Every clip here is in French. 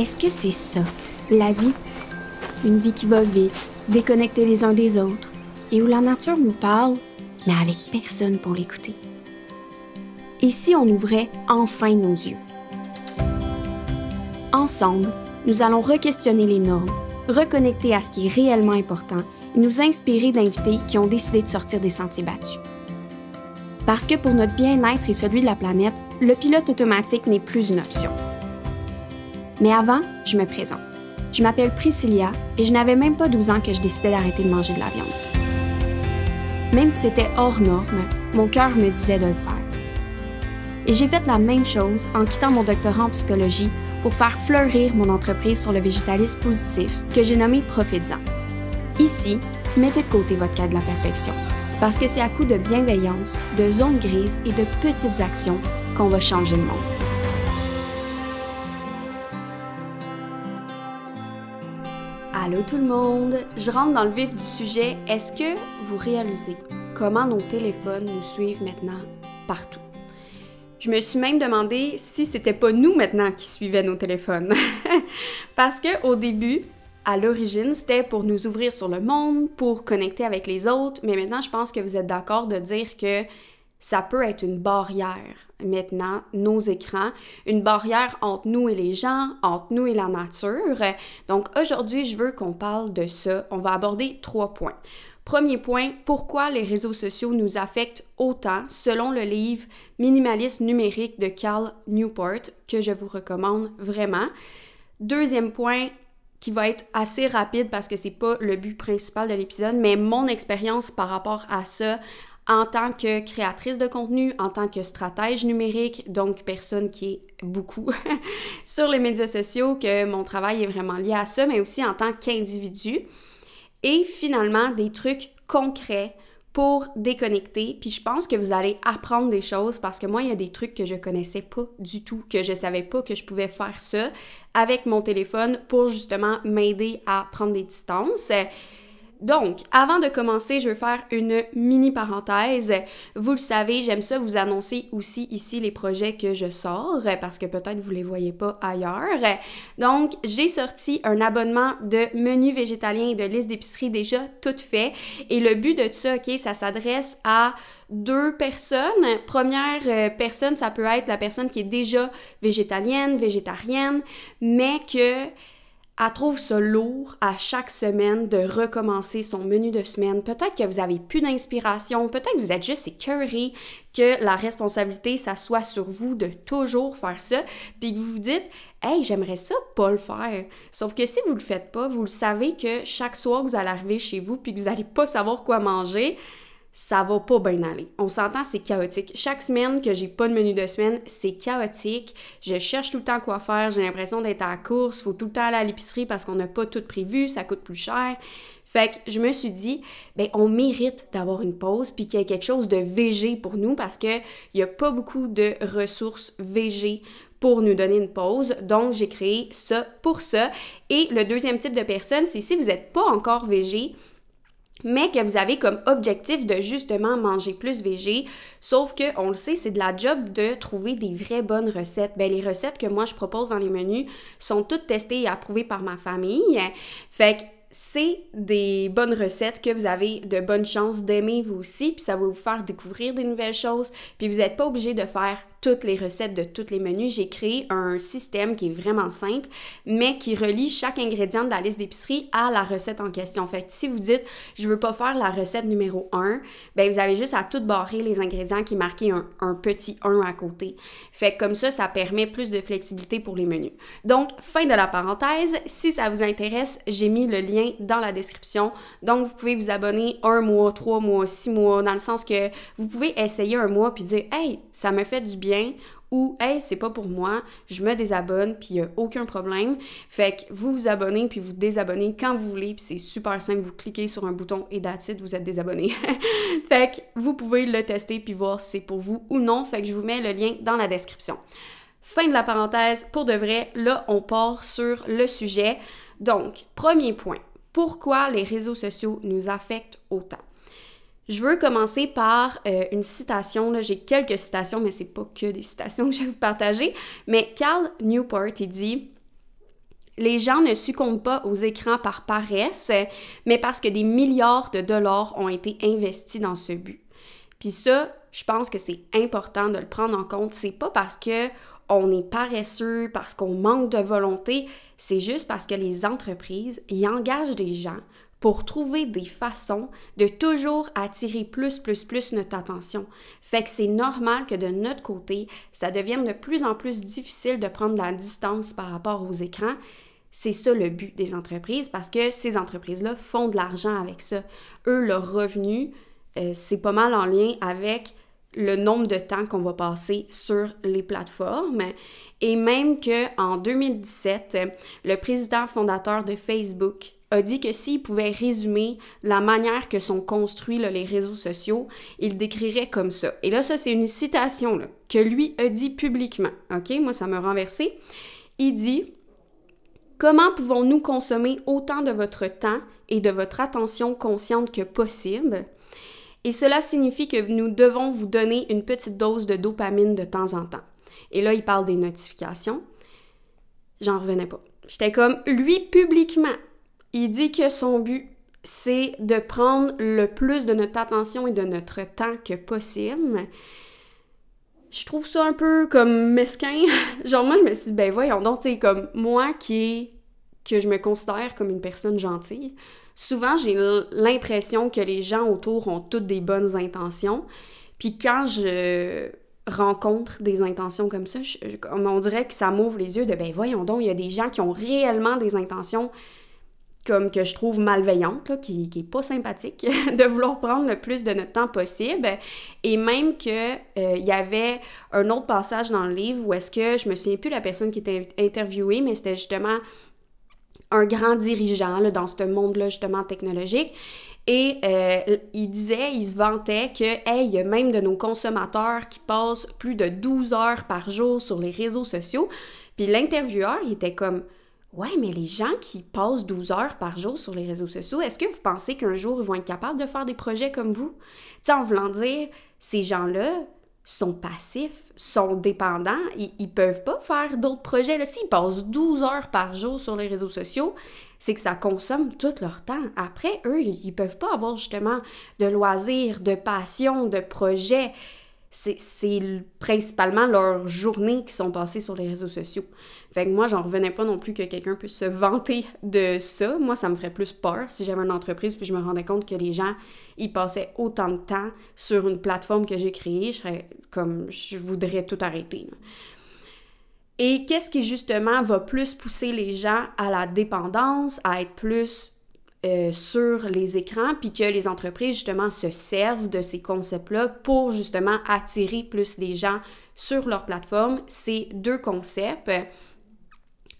Est-ce que c'est ça, la vie? Une vie qui va vite, déconnectée les uns des autres, et où la nature nous parle, mais avec personne pour l'écouter. Et si on ouvrait enfin nos yeux? Ensemble, nous allons re-questionner les normes, reconnecter à ce qui est réellement important et nous inspirer d'invités qui ont décidé de sortir des sentiers battus. Parce que pour notre bien-être et celui de la planète, le pilote automatique n'est plus une option. Mais avant, je me présente. Je m'appelle Priscilla et je n'avais même pas 12 ans que je décidais d'arrêter de manger de la viande. Même si c'était hors norme, mon cœur me disait de le faire. Et j'ai fait la même chose en quittant mon doctorat en psychologie pour faire fleurir mon entreprise sur le végétalisme positif que j'ai nommé Profitsan. Ici, mettez de côté votre cas de la perfection, parce que c'est à coup de bienveillance, de zones grises et de petites actions qu'on va changer le monde. Allô tout le monde, je rentre dans le vif du sujet. Est-ce que vous réalisez comment nos téléphones nous suivent maintenant partout? Je me suis même demandé si c'était pas nous maintenant qui suivaient nos téléphones. Parce que au début, à l'origine, c'était pour nous ouvrir sur le monde, pour connecter avec les autres, mais maintenant, je pense que vous êtes d'accord de dire que ça peut être une barrière maintenant, nos écrans, une barrière entre nous et les gens, entre nous et la nature. Donc aujourd'hui, je veux qu'on parle de ça. On va aborder trois points. Premier point, pourquoi les réseaux sociaux nous affectent autant selon le livre Minimaliste numérique de Carl Newport que je vous recommande vraiment. Deuxième point, qui va être assez rapide parce que c'est pas le but principal de l'épisode, mais mon expérience par rapport à ça en tant que créatrice de contenu, en tant que stratège numérique, donc personne qui est beaucoup sur les médias sociaux, que mon travail est vraiment lié à ça, mais aussi en tant qu'individu. Et finalement, des trucs concrets pour déconnecter. Puis je pense que vous allez apprendre des choses parce que moi, il y a des trucs que je connaissais pas du tout, que je savais pas que je pouvais faire ça avec mon téléphone pour justement m'aider à prendre des distances. Donc, avant de commencer, je veux faire une mini parenthèse. Vous le savez, j'aime ça vous annoncer aussi ici les projets que je sors parce que peut-être vous les voyez pas ailleurs. Donc, j'ai sorti un abonnement de menu végétalien et de liste d'épicerie déjà tout fait et le but de ça, OK, ça s'adresse à deux personnes. Première euh, personne, ça peut être la personne qui est déjà végétalienne, végétarienne, mais que elle trouve ça lourd à chaque semaine de recommencer son menu de semaine. Peut-être que vous avez plus d'inspiration, peut-être que vous êtes juste écœuré que la responsabilité, ça soit sur vous de toujours faire ça, puis que vous vous dites Hey, j'aimerais ça pas le faire. Sauf que si vous le faites pas, vous le savez que chaque soir, vous allez arriver chez vous puis que vous allez pas savoir quoi manger ça va pas bien aller. On s'entend, c'est chaotique. Chaque semaine que j'ai pas de menu de semaine, c'est chaotique. Je cherche tout le temps quoi faire, j'ai l'impression d'être à la course, faut tout le temps aller à l'épicerie parce qu'on n'a pas tout prévu, ça coûte plus cher. Fait que je me suis dit, ben on mérite d'avoir une pause puis qu'il y ait quelque chose de végé pour nous parce que il y a pas beaucoup de ressources végé pour nous donner une pause. Donc j'ai créé ça pour ça. Et le deuxième type de personne, c'est si vous n'êtes pas encore végé, mais que vous avez comme objectif de justement manger plus végé. Sauf que, on le sait, c'est de la job de trouver des vraies bonnes recettes. Ben, les recettes que moi je propose dans les menus sont toutes testées et approuvées par ma famille. Fait que c'est des bonnes recettes que vous avez de bonnes chances d'aimer vous aussi, puis ça va vous faire découvrir des nouvelles choses, puis vous n'êtes pas obligé de faire toutes les recettes de tous les menus. J'ai créé un système qui est vraiment simple, mais qui relie chaque ingrédient de la liste d'épicerie à la recette en question. Fait que si vous dites, je veux pas faire la recette numéro 1, ben vous avez juste à tout barrer les ingrédients qui marquent un, petit 1 à côté. Fait que comme ça, ça permet plus de flexibilité pour les menus. Donc, fin de la parenthèse. Si ça vous intéresse, j'ai mis le lien dans la description. Donc, vous pouvez vous abonner un mois, trois mois, six mois, dans le sens que vous pouvez essayer un mois puis dire, hey, ça me fait du bien ou hey, c'est pas pour moi, je me désabonne puis il a aucun problème. Fait que vous vous abonnez puis vous désabonnez quand vous voulez puis c'est super simple, vous cliquez sur un bouton et that's vous êtes désabonné. fait que vous pouvez le tester puis voir si c'est pour vous ou non. Fait que je vous mets le lien dans la description. Fin de la parenthèse, pour de vrai, là on part sur le sujet. Donc, premier point, pourquoi les réseaux sociaux nous affectent autant? Je veux commencer par euh, une citation. J'ai quelques citations, mais c'est pas que des citations que je vais vous partager. Mais Carl Newport, il dit Les gens ne succombent pas aux écrans par paresse, mais parce que des milliards de dollars ont été investis dans ce but. Puis ça, je pense que c'est important de le prendre en compte. C'est pas parce que on est paresseux, parce qu'on manque de volonté, c'est juste parce que les entreprises y engagent des gens pour trouver des façons de toujours attirer plus, plus, plus notre attention. Fait que c'est normal que de notre côté, ça devienne de plus en plus difficile de prendre la distance par rapport aux écrans. C'est ça le but des entreprises parce que ces entreprises-là font de l'argent avec ça. Eux, leur revenu, euh, c'est pas mal en lien avec le nombre de temps qu'on va passer sur les plateformes. Et même qu'en 2017, le président fondateur de Facebook a dit que s'il pouvait résumer la manière que sont construits les réseaux sociaux, il décrirait comme ça. Et là, ça, c'est une citation là, que lui a dit publiquement. OK? Moi, ça m'a renversé. Il dit Comment pouvons-nous consommer autant de votre temps et de votre attention consciente que possible? Et cela signifie que nous devons vous donner une petite dose de dopamine de temps en temps. Et là, il parle des notifications. J'en revenais pas. J'étais comme, lui, publiquement, il dit que son but, c'est de prendre le plus de notre attention et de notre temps que possible. Je trouve ça un peu comme mesquin. Genre, moi, je me suis dit, ben voyons donc, tu comme moi qui que je me considère comme une personne gentille, souvent j'ai l'impression que les gens autour ont toutes des bonnes intentions. Puis quand je rencontre des intentions comme ça, on dirait que ça m'ouvre les yeux de, ben voyons donc, il y a des gens qui ont réellement des intentions comme que je trouve malveillante, qui, qui est pas sympathique, de vouloir prendre le plus de notre temps possible. Et même que euh, il y avait un autre passage dans le livre où est-ce que je me souviens plus la personne qui était interviewée, mais c'était justement un grand dirigeant là, dans ce monde-là justement technologique. Et euh, il disait, il se vantait que, hey, il y a même de nos consommateurs qui passent plus de 12 heures par jour sur les réseaux sociaux. Puis l'intervieweur, il était comme, Ouais, mais les gens qui passent 12 heures par jour sur les réseaux sociaux, est-ce que vous pensez qu'un jour ils vont être capables de faire des projets comme vous? Tu en voulant dire, ces gens-là sont passifs, sont dépendants, ils, ils peuvent pas faire d'autres projets. S'ils passent 12 heures par jour sur les réseaux sociaux, c'est que ça consomme tout leur temps. Après, eux, ils peuvent pas avoir justement de loisirs, de passion, de projets c'est principalement leurs journées qui sont passées sur les réseaux sociaux. Fait que moi, j'en revenais pas non plus que quelqu'un puisse se vanter de ça. Moi, ça me ferait plus peur si j'avais une entreprise puis je me rendais compte que les gens, ils passaient autant de temps sur une plateforme que j'ai créée. Je serais comme, je voudrais tout arrêter. Et qu'est-ce qui justement va plus pousser les gens à la dépendance, à être plus euh, sur les écrans, puis que les entreprises justement se servent de ces concepts-là pour justement attirer plus les gens sur leur plateforme. C'est deux concepts.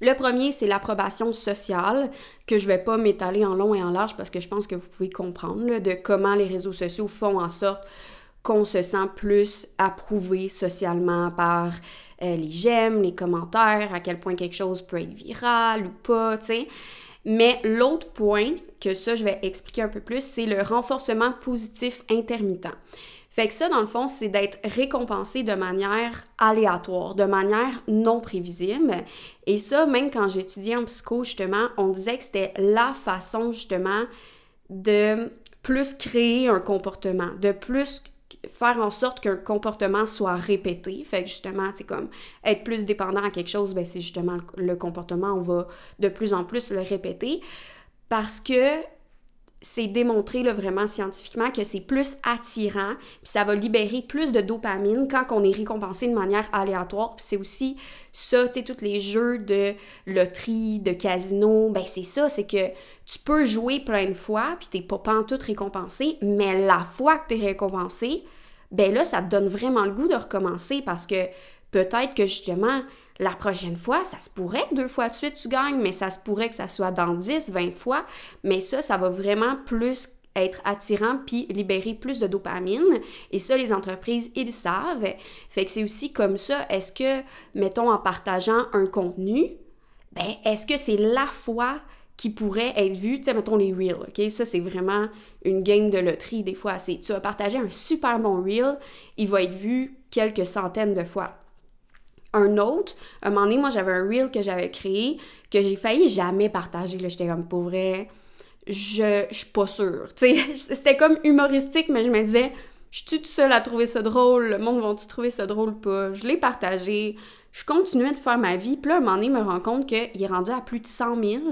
Le premier, c'est l'approbation sociale, que je vais pas m'étaler en long et en large parce que je pense que vous pouvez comprendre de comment les réseaux sociaux font en sorte qu'on se sent plus approuvé socialement par euh, les j'aime, les commentaires, à quel point quelque chose peut être viral ou pas, tu. Mais l'autre point, que ça je vais expliquer un peu plus, c'est le renforcement positif intermittent. Fait que ça, dans le fond, c'est d'être récompensé de manière aléatoire, de manière non prévisible. Et ça, même quand j'étudiais en psycho, justement, on disait que c'était la façon, justement, de plus créer un comportement, de plus faire en sorte qu'un comportement soit répété. Fait que justement, c'est comme être plus dépendant à quelque chose, ben c'est justement le, comportement, on va de plus en plus le répéter parce que c'est démontré vraiment scientifiquement que c'est plus attirant, puis ça va libérer plus de dopamine quand on est récompensé de manière aléatoire. Puis c'est aussi ça, tu sais, tous les jeux de loterie, de casino, ben c'est ça, c'est que tu peux jouer plein de fois, puis t'es pas, tout récompensé, mais la fois que t'es récompensé, ben là, ça te donne vraiment le goût de recommencer parce que peut-être que justement, la prochaine fois, ça se pourrait que deux fois de suite tu gagnes, mais ça se pourrait que ça soit dans 10, 20 fois. Mais ça, ça va vraiment plus être attirant puis libérer plus de dopamine. Et ça, les entreprises, ils savent. Fait que c'est aussi comme ça. Est-ce que, mettons, en partageant un contenu, ben, est-ce que c'est la fois qui pourrait être vu, tu sais, mettons les reels, OK? Ça, c'est vraiment une game de loterie, des fois. Tu vas partager un super bon reel, il va être vu quelques centaines de fois. Un autre, un moment donné, moi, j'avais un reel que j'avais créé que j'ai failli jamais partager. J'étais comme, pour vrai, je, je suis pas sûre. C'était comme humoristique, mais je me disais, je suis toute seule à trouver ça drôle, le monde va-tu trouver ça drôle ou pas? Je l'ai partagé, je continuais de faire ma vie, puis là, un moment donné, je me rends compte qu'il est rendu à plus de 100 000.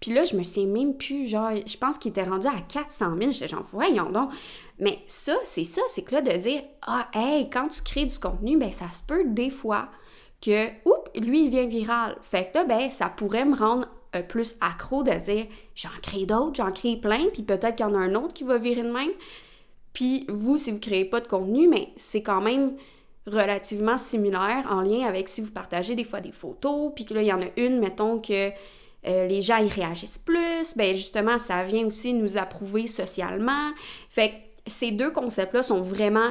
Puis là, je me sais même plus, genre, je pense qu'il était rendu à 400 000. J'étais genre, voyons donc. Mais ça, c'est ça, c'est que là, de dire, ah, hey, quand tu crées du contenu, ben ça se peut des fois que, oups, lui, il vient viral. Fait que là, ben, ça pourrait me rendre euh, plus accro de dire, j'en crée d'autres, j'en crée plein, puis peut-être qu'il y en a un autre qui va virer de même. Puis vous, si vous créez pas de contenu, mais c'est quand même relativement similaire en lien avec si vous partagez des fois des photos, puis que là, il y en a une, mettons que euh, les gens y réagissent plus, ben justement, ça vient aussi nous approuver socialement. Fait que ces deux concepts-là sont vraiment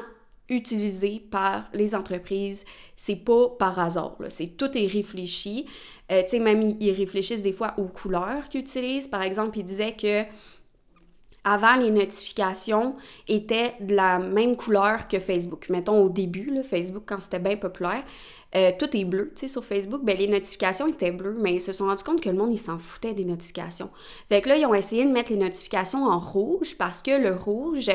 utilisés par les entreprises. C'est pas par hasard, c'est tout est réfléchi. Euh, tu sais, même ils, réfléchissent des fois aux couleurs qu'ils utilisent. Par exemple, ils disaient que avant, les notifications étaient de la même couleur que Facebook. Mettons au début, Facebook, quand c'était bien populaire, euh, tout est bleu, tu sais, sur Facebook. Ben, les notifications étaient bleues, mais ils se sont rendus compte que le monde, il s'en foutait des notifications. Fait que là, ils ont essayé de mettre les notifications en rouge parce que le rouge,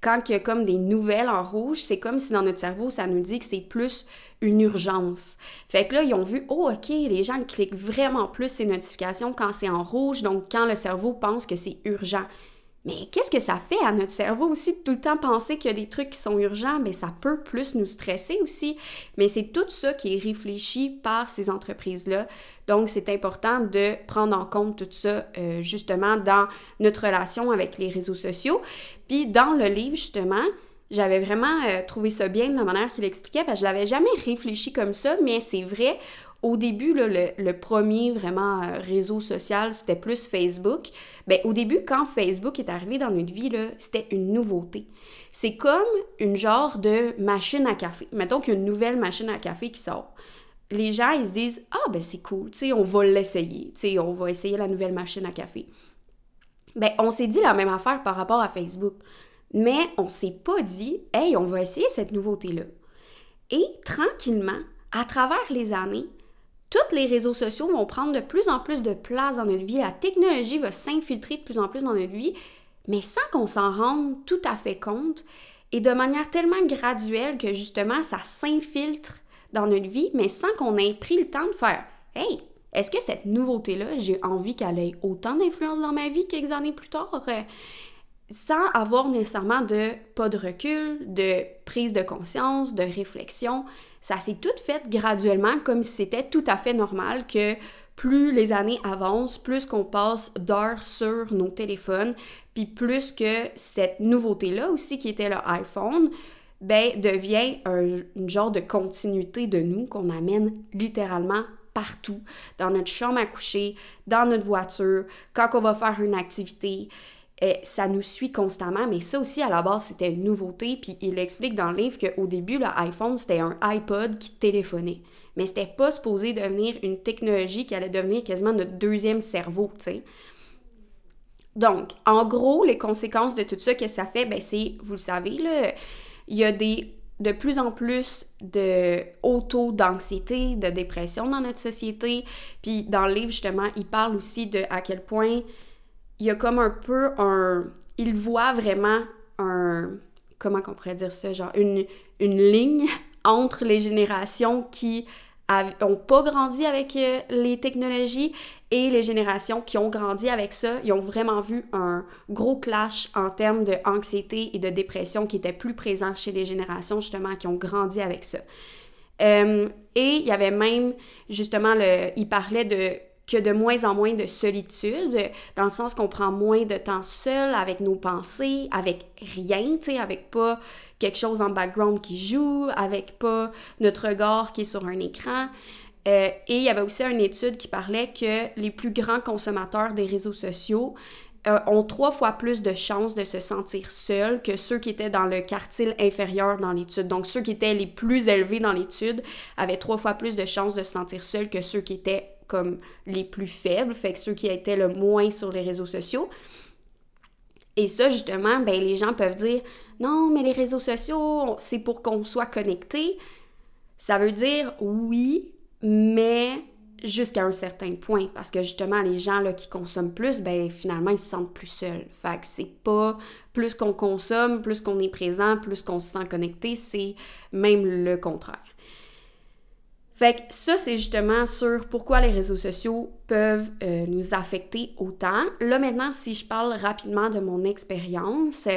quand il y a comme des nouvelles en rouge, c'est comme si dans notre cerveau, ça nous dit que c'est plus une urgence. Fait que là, ils ont vu, oh, OK, les gens cliquent vraiment plus ces notifications quand c'est en rouge, donc quand le cerveau pense que c'est urgent. Mais qu'est-ce que ça fait à notre cerveau aussi de tout le temps penser qu'il y a des trucs qui sont urgents? Mais ça peut plus nous stresser aussi. Mais c'est tout ça qui est réfléchi par ces entreprises-là. Donc, c'est important de prendre en compte tout ça euh, justement dans notre relation avec les réseaux sociaux. Puis dans le livre, justement, j'avais vraiment euh, trouvé ça bien de la manière qu'il expliquait, parce je l'avais jamais réfléchi comme ça, mais c'est vrai, au début, le, premier vraiment euh, réseau social, c'était plus Facebook. Bien, au début, quand Facebook est arrivé dans notre vie, c'était une nouveauté. C'est comme une genre de machine à café. Mettons qu'il y a une nouvelle machine à café qui sort. Les gens, ils se disent Ah, ben c'est cool, tu sais, on va l'essayer. Tu sais, on va essayer la nouvelle machine à café. Ben, on s'est dit la même affaire par rapport à Facebook. Mais on s'est pas dit Hey, on va essayer cette nouveauté-là. Et tranquillement, à travers les années, tous les réseaux sociaux vont prendre de plus en plus de place dans notre vie, la technologie va s'infiltrer de plus en plus dans notre vie, mais sans qu'on s'en rende tout à fait compte et de manière tellement graduelle que justement ça s'infiltre dans notre vie, mais sans qu'on ait pris le temps de faire Hey, est-ce que cette nouveauté-là, j'ai envie qu'elle ait autant d'influence dans ma vie quelques années plus tard? Sans avoir nécessairement de pas de recul, de prise de conscience, de réflexion. Ça s'est tout fait graduellement comme si c'était tout à fait normal que plus les années avancent, plus qu'on passe d'heures sur nos téléphones, puis plus que cette nouveauté-là aussi qui était le iPhone, ben devient un, une genre de continuité de nous qu'on amène littéralement partout, dans notre chambre à coucher, dans notre voiture, quand on va faire une activité ça nous suit constamment, mais ça aussi, à la base, c'était une nouveauté. Puis il explique dans le livre qu'au début, l'iPhone, c'était un iPod qui téléphonait. Mais c'était pas supposé devenir une technologie qui allait devenir quasiment notre deuxième cerveau, tu sais. Donc, en gros, les conséquences de tout ça que ça fait, ben c'est, vous le savez, là, il y a des de plus en plus de haut taux d'anxiété, de dépression dans notre société. Puis dans le livre, justement, il parle aussi de à quel point il y a comme un peu un. Il voit vraiment un. Comment qu'on pourrait dire ça? Genre une, une ligne entre les générations qui n'ont pas grandi avec euh, les technologies et les générations qui ont grandi avec ça, ils ont vraiment vu un gros clash en termes d'anxiété et de dépression qui était plus présent chez les générations justement qui ont grandi avec ça. Euh, et il y avait même justement le, il parlait de que de moins en moins de solitude, dans le sens qu'on prend moins de temps seul avec nos pensées, avec rien, tu sais, avec pas quelque chose en background qui joue, avec pas notre regard qui est sur un écran. Euh, et il y avait aussi une étude qui parlait que les plus grands consommateurs des réseaux sociaux euh, ont trois fois plus de chances de se sentir seuls que ceux qui étaient dans le quartile inférieur dans l'étude. Donc, ceux qui étaient les plus élevés dans l'étude avaient trois fois plus de chances de se sentir seuls que ceux qui étaient comme les plus faibles, fait que ceux qui étaient le moins sur les réseaux sociaux. Et ça, justement, ben, les gens peuvent dire non, mais les réseaux sociaux, c'est pour qu'on soit connecté. Ça veut dire oui, mais jusqu'à un certain point parce que justement les gens là, qui consomment plus ben finalement ils se sentent plus seuls. Fait que c'est pas plus qu'on consomme, plus qu'on est présent, plus qu'on se sent connecté, c'est même le contraire. Fait que ça, c'est justement sur pourquoi les réseaux sociaux peuvent euh, nous affecter autant. Là, maintenant, si je parle rapidement de mon expérience,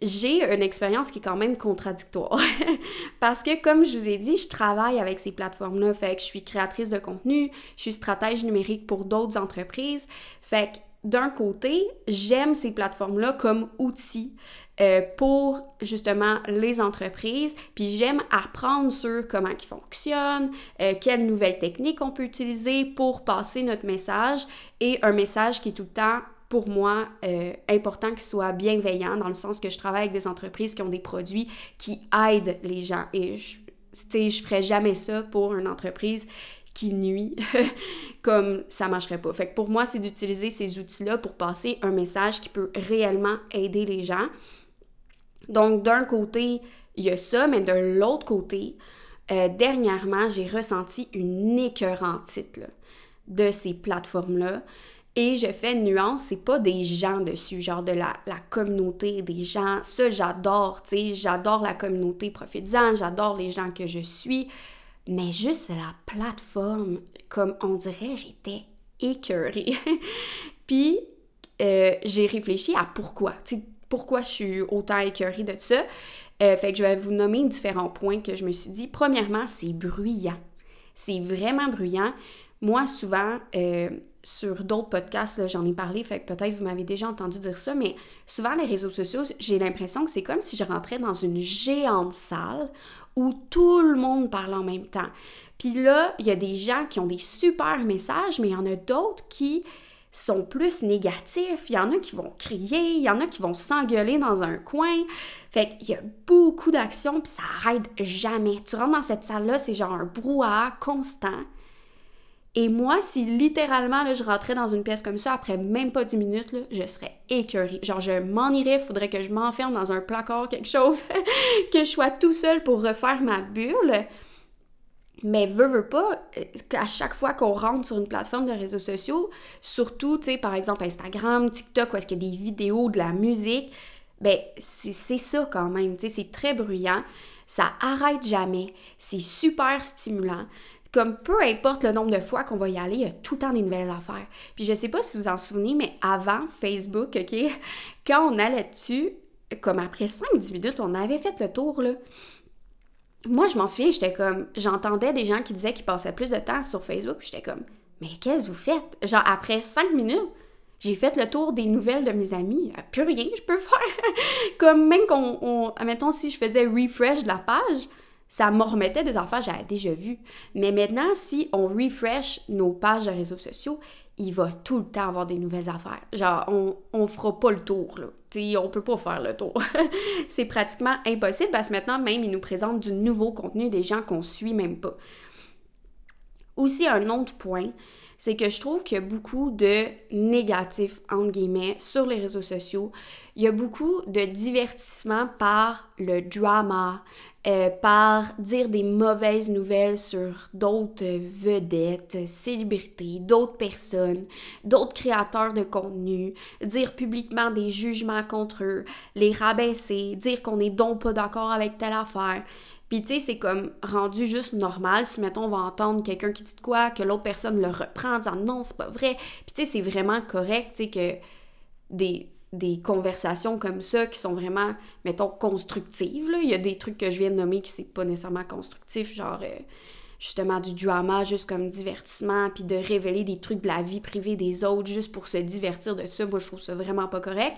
j'ai une expérience qui est quand même contradictoire. Parce que, comme je vous ai dit, je travaille avec ces plateformes-là. Fait que je suis créatrice de contenu, je suis stratège numérique pour d'autres entreprises. Fait que, d'un côté, j'aime ces plateformes-là comme outils euh, pour justement les entreprises, puis j'aime apprendre sur comment ils fonctionnent, euh, quelles nouvelles techniques on peut utiliser pour passer notre message et un message qui est tout le temps pour moi euh, important qu'il soit bienveillant dans le sens que je travaille avec des entreprises qui ont des produits qui aident les gens et je, je ferais jamais ça pour une entreprise qui nuit, comme ça marcherait pas. Fait que pour moi, c'est d'utiliser ces outils-là pour passer un message qui peut réellement aider les gens. Donc, d'un côté, il y a ça, mais de l'autre côté, euh, dernièrement, j'ai ressenti une écœurantite de ces plateformes-là. Et je fais une nuance, c'est pas des gens dessus, genre de la, la communauté, des gens. Ça, j'adore, tu sais, j'adore la communauté profitant, j'adore les gens que je suis. Mais juste la plateforme, comme on dirait, j'étais écœurée. Puis, euh, j'ai réfléchi à pourquoi. Tu pourquoi je suis autant écœurée de ça. Euh, fait que je vais vous nommer différents points que je me suis dit. Premièrement, c'est bruyant. C'est vraiment bruyant. Moi, souvent, euh, sur d'autres podcasts, j'en ai parlé, fait que peut-être vous m'avez déjà entendu dire ça, mais souvent les réseaux sociaux, j'ai l'impression que c'est comme si je rentrais dans une géante salle où tout le monde parle en même temps. Puis là, il y a des gens qui ont des super messages, mais il y en a d'autres qui sont plus négatifs. Il y en a qui vont crier, il y en a qui vont s'engueuler dans un coin. Fait qu'il y a beaucoup d'actions, puis ça arrête jamais. Tu rentres dans cette salle-là, c'est genre un brouhaha constant. Et moi, si littéralement je rentrais dans une pièce comme ça, après même pas 10 minutes, je serais écœurée. Genre, je m'en irais, faudrait que je m'enferme dans un placard, quelque chose, que je sois tout seul pour refaire ma bulle. Mais veux, veux pas, euh, à chaque fois qu'on rentre sur une plateforme de réseaux sociaux, surtout, tu sais, par exemple Instagram, TikTok, où est-ce qu'il y a des vidéos, de la musique, ben c'est ça quand même, tu sais, c'est très bruyant, ça arrête jamais, c'est super stimulant. Comme peu importe le nombre de fois qu'on va y aller, il y a tout le temps des nouvelles affaires. Puis je sais pas si vous en souvenez, mais avant Facebook, OK, quand on allait dessus, comme après 5-10 minutes, on avait fait le tour, là moi, je m'en souviens, j'étais comme, j'entendais des gens qui disaient qu'ils passaient plus de temps sur Facebook, j'étais comme, mais qu'est-ce que vous faites? Genre, après cinq minutes, j'ai fait le tour des nouvelles de mes amis. A plus rien je peux faire. comme même qu'on, mettons, si je faisais refresh de la page, ça me remettait des affaires que j'avais déjà vues. Mais maintenant, si on refresh nos pages de réseaux sociaux, il va tout le temps avoir des nouvelles affaires. Genre, on, on fera pas le tour, là. T'sais, on peut pas faire le tour. c'est pratiquement impossible parce que maintenant, même, ils nous présentent du nouveau contenu des gens qu'on suit même pas. Aussi, un autre point, c'est que je trouve qu'il y a beaucoup de négatifs, entre guillemets, sur les réseaux sociaux. Il y a beaucoup de divertissement par le drama, euh, par dire des mauvaises nouvelles sur d'autres vedettes, célébrités, d'autres personnes, d'autres créateurs de contenu, dire publiquement des jugements contre eux, les rabaisser, dire qu'on est donc pas d'accord avec telle affaire. Puis tu sais, c'est comme rendu juste normal si, mettons, on va entendre quelqu'un qui dit quoi, que l'autre personne le reprend en disant non, c'est pas vrai. Puis tu sais, c'est vraiment correct, tu sais, que des, des conversations comme ça qui sont vraiment, mettons, constructives. Là. Il y a des trucs que je viens de nommer qui c'est pas nécessairement constructif, genre euh, justement du drama juste comme divertissement, puis de révéler des trucs de la vie privée des autres juste pour se divertir de ça. Moi, je trouve ça vraiment pas correct.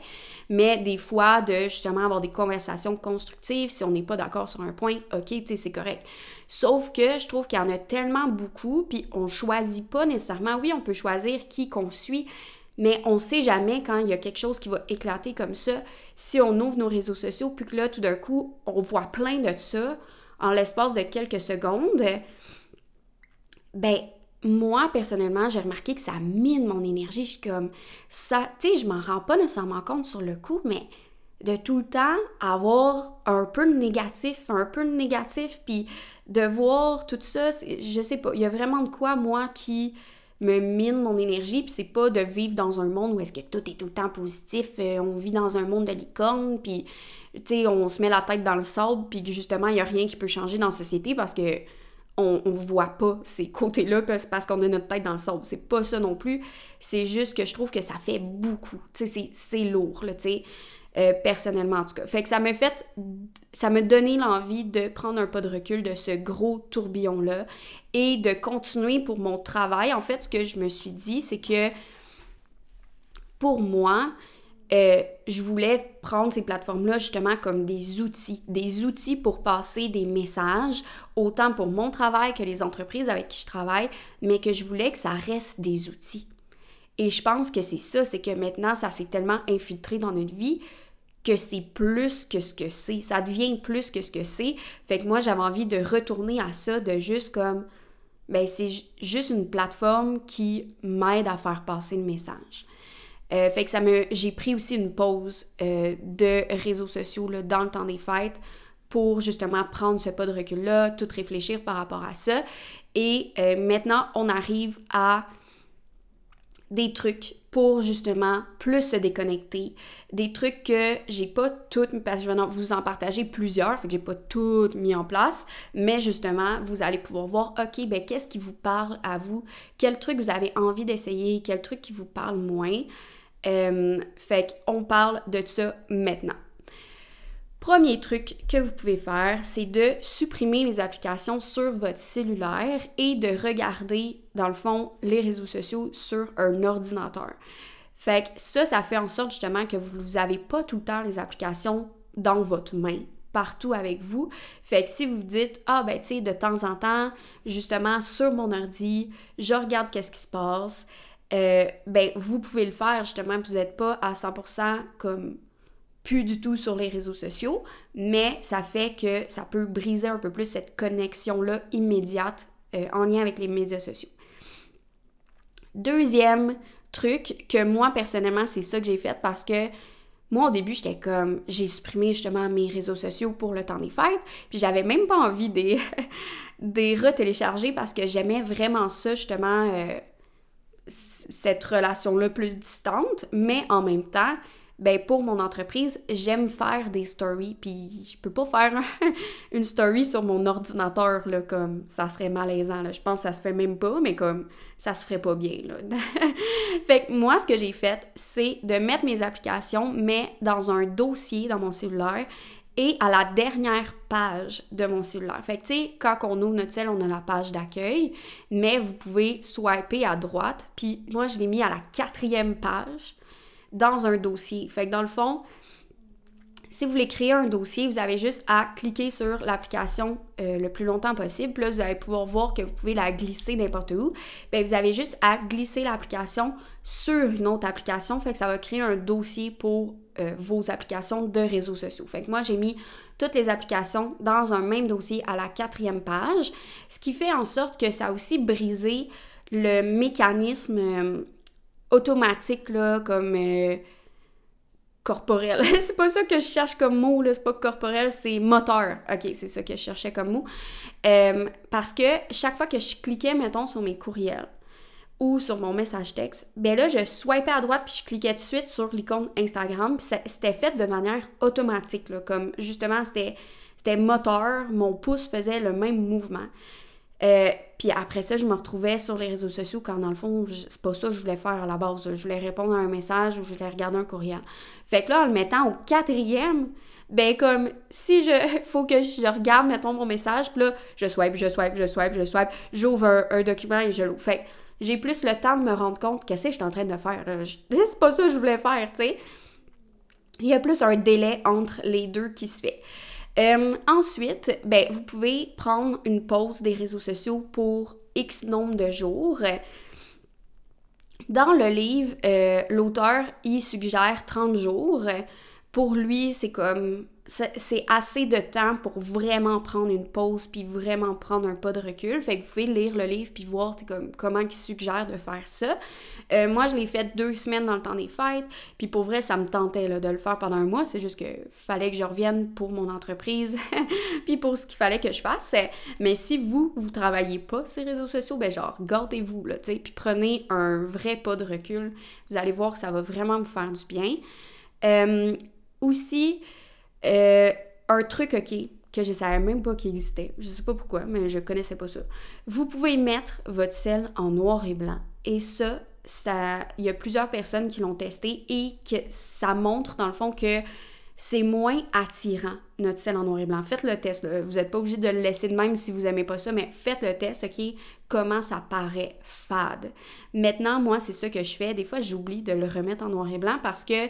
Mais des fois, de justement avoir des conversations constructives, si on n'est pas d'accord sur un point, ok, tu sais, c'est correct. Sauf que je trouve qu'il y en a tellement beaucoup, puis on choisit pas nécessairement. Oui, on peut choisir qui qu'on suit, mais on sait jamais quand il y a quelque chose qui va éclater comme ça, si on ouvre nos réseaux sociaux, puis que là, tout d'un coup, on voit plein de ça en l'espace de quelques secondes, ben moi, personnellement, j'ai remarqué que ça mine mon énergie. Je suis comme ça, tu sais, je m'en rends pas nécessairement compte sur le coup, mais de tout le temps avoir un peu de négatif, un peu de négatif, puis de voir tout ça, je sais pas, il y a vraiment de quoi, moi, qui me mine mon énergie, puis c'est pas de vivre dans un monde où est-ce que tout est tout le temps positif, euh, on vit dans un monde de licorne, puis, tu sais, on se met la tête dans le sable, puis justement, il y a rien qui peut changer dans la société parce que on, on voit pas ces côtés-là parce qu'on a notre tête dans le sable. C'est pas ça non plus, c'est juste que je trouve que ça fait beaucoup, tu sais, c'est lourd, là, tu sais. Euh, personnellement en tout cas. Fait que ça m'a fait, ça m'a donné l'envie de prendre un pas de recul de ce gros tourbillon-là et de continuer pour mon travail. En fait, ce que je me suis dit, c'est que pour moi, euh, je voulais prendre ces plateformes-là justement comme des outils, des outils pour passer des messages, autant pour mon travail que les entreprises avec qui je travaille, mais que je voulais que ça reste des outils. Et je pense que c'est ça, c'est que maintenant, ça s'est tellement infiltré dans notre vie que c'est plus que ce que c'est. Ça devient plus que ce que c'est. Fait que moi, j'avais envie de retourner à ça, de juste comme, ben c'est juste une plateforme qui m'aide à faire passer le message. Euh, fait que ça me, j'ai pris aussi une pause euh, de réseaux sociaux là, dans le temps des fêtes pour justement prendre ce pas de recul-là, tout réfléchir par rapport à ça. Et euh, maintenant, on arrive à des trucs pour justement plus se déconnecter. Des trucs que j'ai pas toutes, parce que je vais vous en partager plusieurs, fait que j'ai pas toutes mis en place, mais justement, vous allez pouvoir voir, ok, ben qu'est-ce qui vous parle à vous, quel truc vous avez envie d'essayer, quel truc qui vous parle moins? Euh, fait qu'on parle de ça maintenant. Premier truc que vous pouvez faire, c'est de supprimer les applications sur votre cellulaire et de regarder, dans le fond, les réseaux sociaux sur un ordinateur. Fait que ça, ça fait en sorte justement que vous n'avez pas tout le temps les applications dans votre main partout avec vous. Fait que si vous dites, ah ben tu sais, de temps en temps, justement sur mon ordi, je regarde qu'est-ce qui se passe, euh, ben vous pouvez le faire justement, vous n'êtes pas à 100% comme plus du tout sur les réseaux sociaux, mais ça fait que ça peut briser un peu plus cette connexion-là immédiate euh, en lien avec les médias sociaux. Deuxième truc que moi personnellement, c'est ça que j'ai fait parce que moi au début, j'étais comme j'ai supprimé justement mes réseaux sociaux pour le temps des fêtes, puis j'avais même pas envie de des retélécharger parce que j'aimais vraiment ça justement euh, cette relation-là plus distante, mais en même temps, ben pour mon entreprise, j'aime faire des stories, puis je peux pas faire une story sur mon ordinateur, là, comme ça serait malaisant, là. Je pense que ça se fait même pas, mais comme ça se ferait pas bien, là. fait que moi, ce que j'ai fait, c'est de mettre mes applications, mais dans un dossier dans mon cellulaire, et à la dernière page de mon cellulaire. Fait que, tu sais, quand on ouvre notre cell, on a la page d'accueil, mais vous pouvez swiper à droite, puis moi, je l'ai mis à la quatrième page dans un dossier. Fait que dans le fond, si vous voulez créer un dossier, vous avez juste à cliquer sur l'application euh, le plus longtemps possible. Puis là, vous allez pouvoir voir que vous pouvez la glisser n'importe où. Bien, vous avez juste à glisser l'application sur une autre application. Fait que ça va créer un dossier pour euh, vos applications de réseaux sociaux. Fait que moi, j'ai mis toutes les applications dans un même dossier à la quatrième page, ce qui fait en sorte que ça a aussi brisé le mécanisme euh, automatique, là, comme euh, corporel. c'est pas ça que je cherche comme mot, là, c'est pas corporel, c'est moteur. Ok, c'est ça que je cherchais comme mot. Euh, parce que chaque fois que je cliquais, mettons, sur mes courriels ou sur mon message texte, ben là, je swipais à droite puis je cliquais tout de suite sur l'icône Instagram. C'était fait de manière automatique, là, comme justement, c'était moteur, mon pouce faisait le même mouvement. Euh, puis après ça, je me retrouvais sur les réseaux sociaux quand dans le fond, c'est pas ça que je voulais faire à la base. Je voulais répondre à un message ou je voulais regarder un courriel. Fait que là, en le mettant au quatrième, ben comme si je faut que je regarde, mettons, mon message, puis là, je swipe, je swipe, je swipe, je swipe, j'ouvre un, document et je l'ouvre. Fait j'ai plus le temps de me rendre compte qu'est-ce que je suis en train de faire. C'est pas ça que je voulais faire, tu sais. Il y a plus un délai entre les deux qui se fait. Euh, ensuite, ben, vous pouvez prendre une pause des réseaux sociaux pour X nombre de jours. Dans le livre, euh, l'auteur y suggère 30 jours. Pour lui, c'est comme c'est assez de temps pour vraiment prendre une pause puis vraiment prendre un pas de recul. Fait que vous pouvez lire le livre puis voir comme, comment il suggère de faire ça. Euh, moi, je l'ai fait deux semaines dans le temps des fêtes. Puis pour vrai, ça me tentait de le faire pendant un mois. C'est juste que fallait que je revienne pour mon entreprise puis pour ce qu'il fallait que je fasse. Mais si vous, vous travaillez pas ces réseaux sociaux, ben genre, gâtez-vous, là, tu. Puis prenez un vrai pas de recul. Vous allez voir que ça va vraiment vous faire du bien. Euh, aussi, euh, un truc, OK, que je savais même pas qu'il existait. Je sais pas pourquoi, mais je connaissais pas ça. Vous pouvez mettre votre sel en noir et blanc. Et ça, ça, il y a plusieurs personnes qui l'ont testé et que ça montre dans le fond que c'est moins attirant notre sel en noir et blanc. Faites le test. Vous n'êtes pas obligé de le laisser de même si vous n'aimez pas ça, mais faites le test, OK? Comment ça paraît fade. Maintenant, moi, c'est ça que je fais. Des fois, j'oublie de le remettre en noir et blanc parce que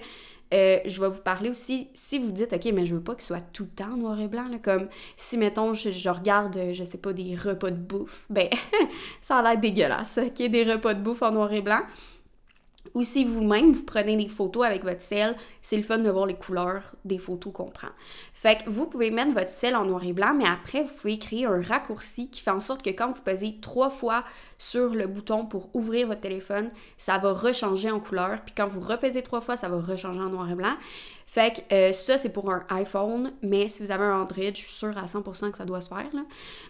euh, je vais vous parler aussi, si vous dites, OK, mais je veux pas qu'il soit tout le temps noir et blanc, comme si, mettons, je, regarde, je sais pas, des repas de bouffe, ben, ça a l'air dégueulasse, OK, des repas de bouffe en noir et blanc. Ou si vous-même, vous prenez des photos avec votre sel, c'est le fun de voir les couleurs des photos qu'on prend. Fait que vous pouvez mettre votre sel en noir et blanc, mais après, vous pouvez créer un raccourci qui fait en sorte que quand vous pesez trois fois sur le bouton pour ouvrir votre téléphone, ça va rechanger en couleur. Puis quand vous repesez trois fois, ça va rechanger en noir et blanc. Fait que euh, ça, c'est pour un iPhone, mais si vous avez un Android, je suis sûre à 100% que ça doit se faire.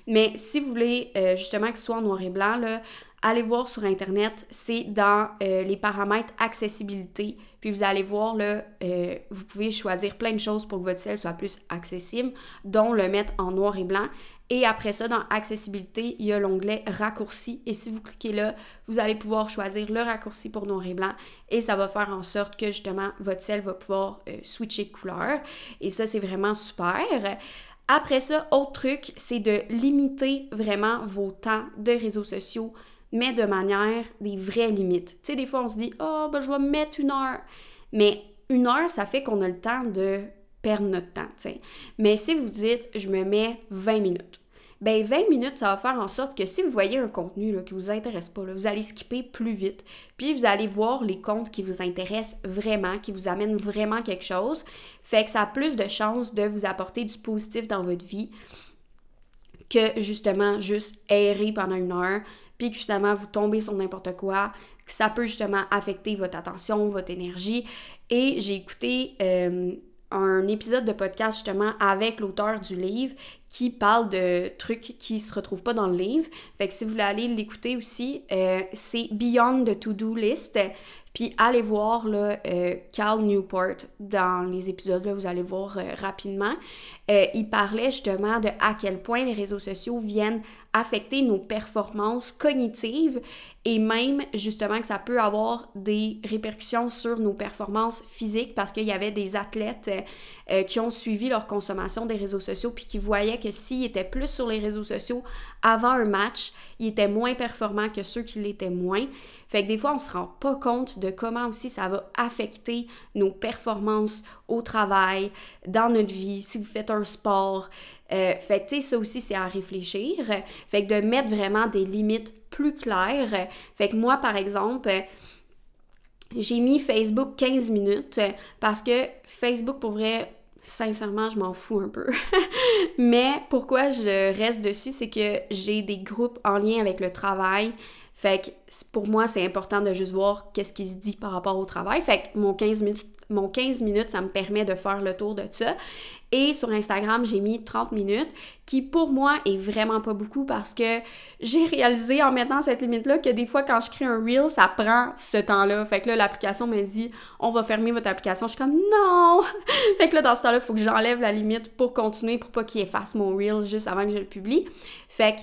Mais si vous voulez euh, justement que ce soit en noir et blanc, là, allez voir sur Internet, c'est dans euh, les paramètres accessibilité. Puis vous allez voir, là, euh, vous pouvez choisir plein de choses pour que votre ciel soit plus accessible, dont le mettre en noir et blanc. Et après ça, dans accessibilité, il y a l'onglet raccourci. Et si vous cliquez là, vous allez pouvoir choisir le raccourci pour noir et blanc. Et ça va faire en sorte que justement, votre ciel va pouvoir euh, switcher couleur. Et ça, c'est vraiment super. Après ça, autre truc, c'est de limiter vraiment vos temps de réseaux sociaux mais de manière des vraies limites. Tu sais, des fois, on se dit, oh, ben, je vais mettre une heure. Mais une heure, ça fait qu'on a le temps de perdre notre temps, tu sais. Mais si vous dites, je me mets 20 minutes, ben 20 minutes, ça va faire en sorte que si vous voyez un contenu là, qui vous intéresse pas, vous allez skipper plus vite, puis vous allez voir les comptes qui vous intéressent vraiment, qui vous amènent vraiment quelque chose, fait que ça a plus de chances de vous apporter du positif dans votre vie que justement juste errer pendant une heure, puis que justement vous tombez sur n'importe quoi, que ça peut justement affecter votre attention, votre énergie. Et j'ai écouté euh, un épisode de podcast justement avec l'auteur du livre qui parle de trucs qui se retrouvent pas dans le livre. Fait que si vous voulez aller l'écouter aussi, euh, c'est Beyond the To-Do List. Puis allez voir là, euh, Cal Newport dans les épisodes, là, vous allez voir rapidement. il parlait justement de à quel point les réseaux sociaux viennent affecter nos performances cognitives et même justement que ça peut avoir des répercussions sur nos performances physiques parce qu'il y avait des athlètes euh, qui ont suivi leur consommation des réseaux sociaux puis qui voyaient que s'ils étaient plus sur les réseaux sociaux avant un match, ils étaient moins performants que ceux qui l'étaient moins. Fait que des fois, on se rend pas compte de comment aussi ça va affecter nos performances au travail, dans notre vie, si vous faites un sport. Euh, fait que, tu sais, ça aussi, c'est à réfléchir. Fait que de mettre vraiment des limites plus claires. Fait que moi, par exemple, j'ai mis Facebook 15 minutes parce que Facebook, pour vrai, sincèrement, je m'en fous un peu. Mais pourquoi je reste dessus, c'est que j'ai des groupes en lien avec le travail. Fait que pour moi, c'est important de juste voir qu'est-ce qui se dit par rapport au travail. Fait que mon 15 minutes, mon 15 minutes, ça me permet de faire le tour de ça. Et sur Instagram, j'ai mis 30 minutes, qui pour moi est vraiment pas beaucoup parce que j'ai réalisé en mettant cette limite-là que des fois, quand je crée un reel, ça prend ce temps-là. Fait que là, l'application me dit on va fermer votre application. Je suis comme non! fait que là, dans ce temps-là, il faut que j'enlève la limite pour continuer, pour pas qu'il efface mon reel juste avant que je le publie. Fait que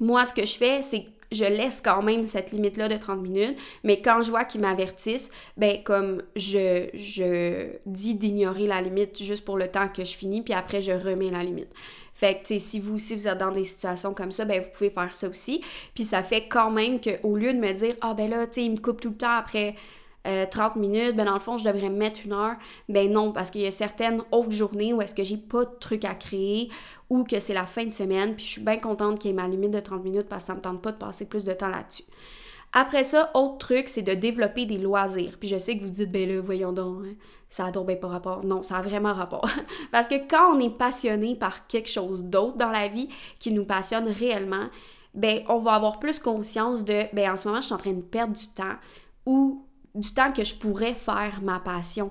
moi, ce que je fais, c'est je laisse quand même cette limite-là de 30 minutes, mais quand je vois qu'ils m'avertissent, ben comme je, je dis d'ignorer la limite juste pour le temps que je finis, puis après je remets la limite. Fait que, si vous aussi vous êtes dans des situations comme ça, ben vous pouvez faire ça aussi. Puis ça fait quand même qu'au lieu de me dire, ah ben là, tu sais, me coupe tout le temps après 30 euh, minutes, ben dans le fond, je devrais mettre une heure. Ben non, parce qu'il y a certaines autres journées où est-ce que j'ai pas de trucs à créer ou que c'est la fin de semaine, puis je suis bien contente qu'il y ait ma limite de 30 minutes parce que ça me tente pas de passer plus de temps là-dessus. Après ça, autre truc, c'est de développer des loisirs. Puis je sais que vous dites, ben là, voyons donc, hein, ça a donc bien pas rapport. Non, ça a vraiment rapport. Parce que quand on est passionné par quelque chose d'autre dans la vie qui nous passionne réellement, ben on va avoir plus conscience de, ben en ce moment, je suis en train de perdre du temps ou du temps que je pourrais faire ma passion.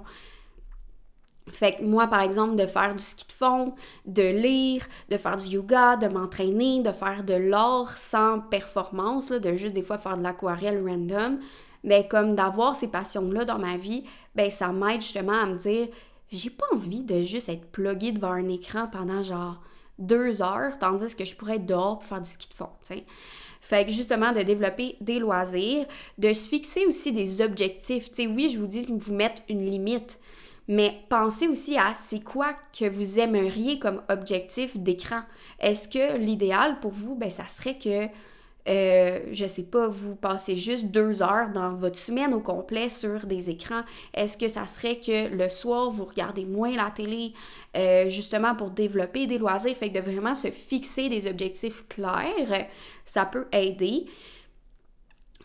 Fait que moi, par exemple, de faire du ski de fond, de lire, de faire du yoga, de m'entraîner, de faire de l'art sans performance, de juste des fois faire de l'aquarelle random, mais comme d'avoir ces passions-là dans ma vie, ben ça m'aide justement à me dire, j'ai pas envie de juste être plugué devant un écran pendant genre deux heures, tandis que je pourrais être dehors pour faire du ski de fond. Fait que justement, de développer des loisirs, de se fixer aussi des objectifs. Tu sais, oui, je vous dis de vous mettre une limite, mais pensez aussi à c'est quoi que vous aimeriez comme objectif d'écran. Est-ce que l'idéal pour vous, ben, ça serait que, euh, je sais pas, vous passez juste deux heures dans votre semaine au complet sur des écrans? Est-ce que ça serait que le soir, vous regardez moins la télé, euh, justement pour développer des loisirs? Fait que de vraiment se fixer des objectifs clairs, ça peut aider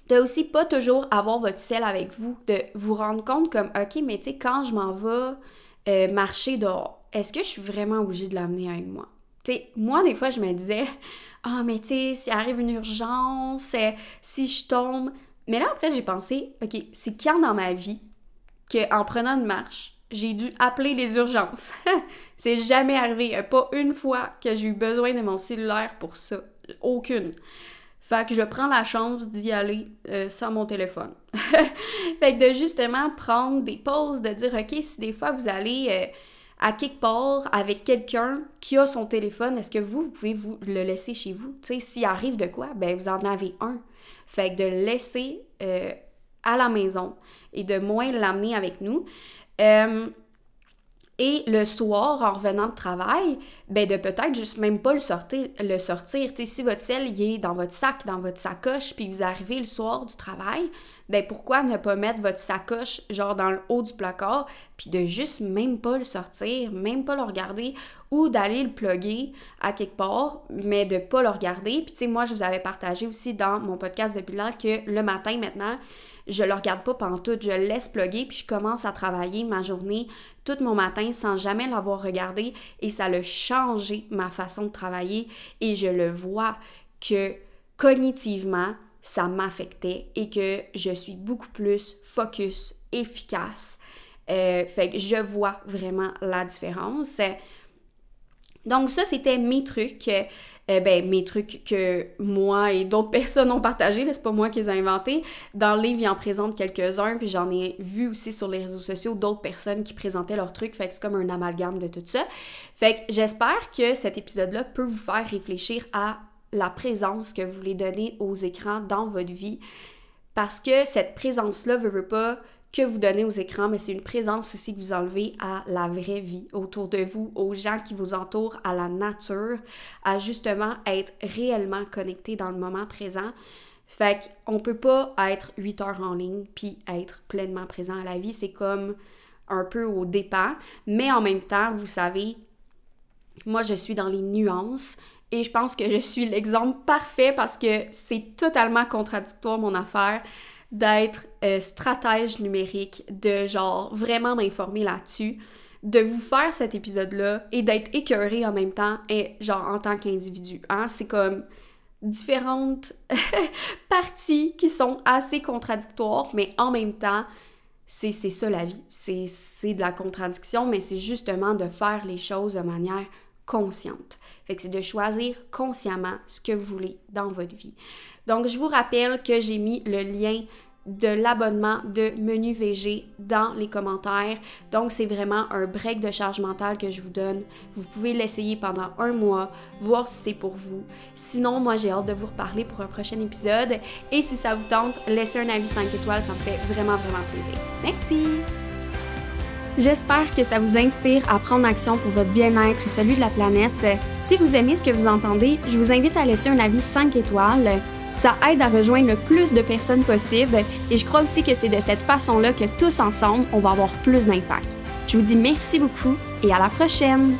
de aussi pas toujours avoir votre sel avec vous, de vous rendre compte comme, OK, mais tu sais, quand je m'en vais euh, marcher dehors, est-ce que je suis vraiment obligée de l'amener avec moi? Tu moi, des fois, je me disais, ah, mais tu sais, s'il arrive une urgence, euh, si je tombe. Mais là, après, j'ai pensé, OK, c'est quand dans ma vie qu'en prenant une marche, j'ai dû appeler les urgences. c'est jamais arrivé. Pas une fois que j'ai eu besoin de mon cellulaire pour ça. Aucune. Fait que je prends la chance d'y aller euh, sans mon téléphone. fait que de justement prendre des pauses, de dire, OK, si des fois vous allez euh, à quelque part avec quelqu'un qui a son téléphone, est-ce que vous, pouvez vous le laisser chez vous? Tu sais, s'il arrive de quoi, ben vous en avez un. Fait que de le laisser euh, à la maison et de moins l'amener avec nous. Et le soir, en revenant de travail, ben de peut-être juste même pas le sortir. Le sortir. si votre sel est dans votre sac, dans votre sacoche, puis vous arrivez le soir du travail, ben pourquoi ne pas mettre votre sacoche genre dans le haut du placard, puis de juste même pas le sortir, même pas le regarder, ou d'aller le plugger à quelque part, mais de pas le regarder. Puis moi, je vous avais partagé aussi dans mon podcast de bilan que le matin maintenant, je le regarde pas pendant tout, je le laisse plugger, puis je commence à travailler ma journée tout mon matin sans jamais l'avoir regardé et ça a changé ma façon de travailler et je le vois que cognitivement, ça m'affectait et que je suis beaucoup plus focus, efficace. Euh, fait que je vois vraiment la différence. Donc ça, c'était mes trucs. Euh, ben, mes trucs que moi et d'autres personnes ont partagés, c'est pas moi qui les ai inventés. Dans le livre, il en présente quelques-uns, puis j'en ai vu aussi sur les réseaux sociaux d'autres personnes qui présentaient leurs trucs, fait que c'est comme un amalgame de tout ça. Fait que j'espère que cet épisode-là peut vous faire réfléchir à la présence que vous voulez donner aux écrans dans votre vie. Parce que cette présence-là veut, veut pas que vous donnez aux écrans, mais c'est une présence aussi que vous enlevez à la vraie vie autour de vous, aux gens qui vous entourent, à la nature, à justement être réellement connecté dans le moment présent. Fait qu'on peut pas être 8 heures en ligne puis être pleinement présent à la vie. C'est comme un peu au départ. Mais en même temps, vous savez, moi, je suis dans les nuances et je pense que je suis l'exemple parfait parce que c'est totalement contradictoire mon affaire d'être euh, stratège numérique, de genre vraiment m'informer là-dessus, de vous faire cet épisode-là et d'être écœuré en même temps, et, genre en tant qu'individu. Hein? C'est comme différentes parties qui sont assez contradictoires, mais en même temps, c'est ça la vie. C'est de la contradiction, mais c'est justement de faire les choses de manière consciente. C'est de choisir consciemment ce que vous voulez dans votre vie. Donc, je vous rappelle que j'ai mis le lien de l'abonnement de Menu VG dans les commentaires. Donc, c'est vraiment un break de charge mentale que je vous donne. Vous pouvez l'essayer pendant un mois, voir si c'est pour vous. Sinon, moi, j'ai hâte de vous reparler pour un prochain épisode. Et si ça vous tente, laissez un avis 5 étoiles, ça me fait vraiment, vraiment plaisir. Merci! J'espère que ça vous inspire à prendre action pour votre bien-être et celui de la planète. Si vous aimez ce que vous entendez, je vous invite à laisser un avis 5 étoiles. Ça aide à rejoindre le plus de personnes possible et je crois aussi que c'est de cette façon-là que tous ensemble, on va avoir plus d'impact. Je vous dis merci beaucoup et à la prochaine!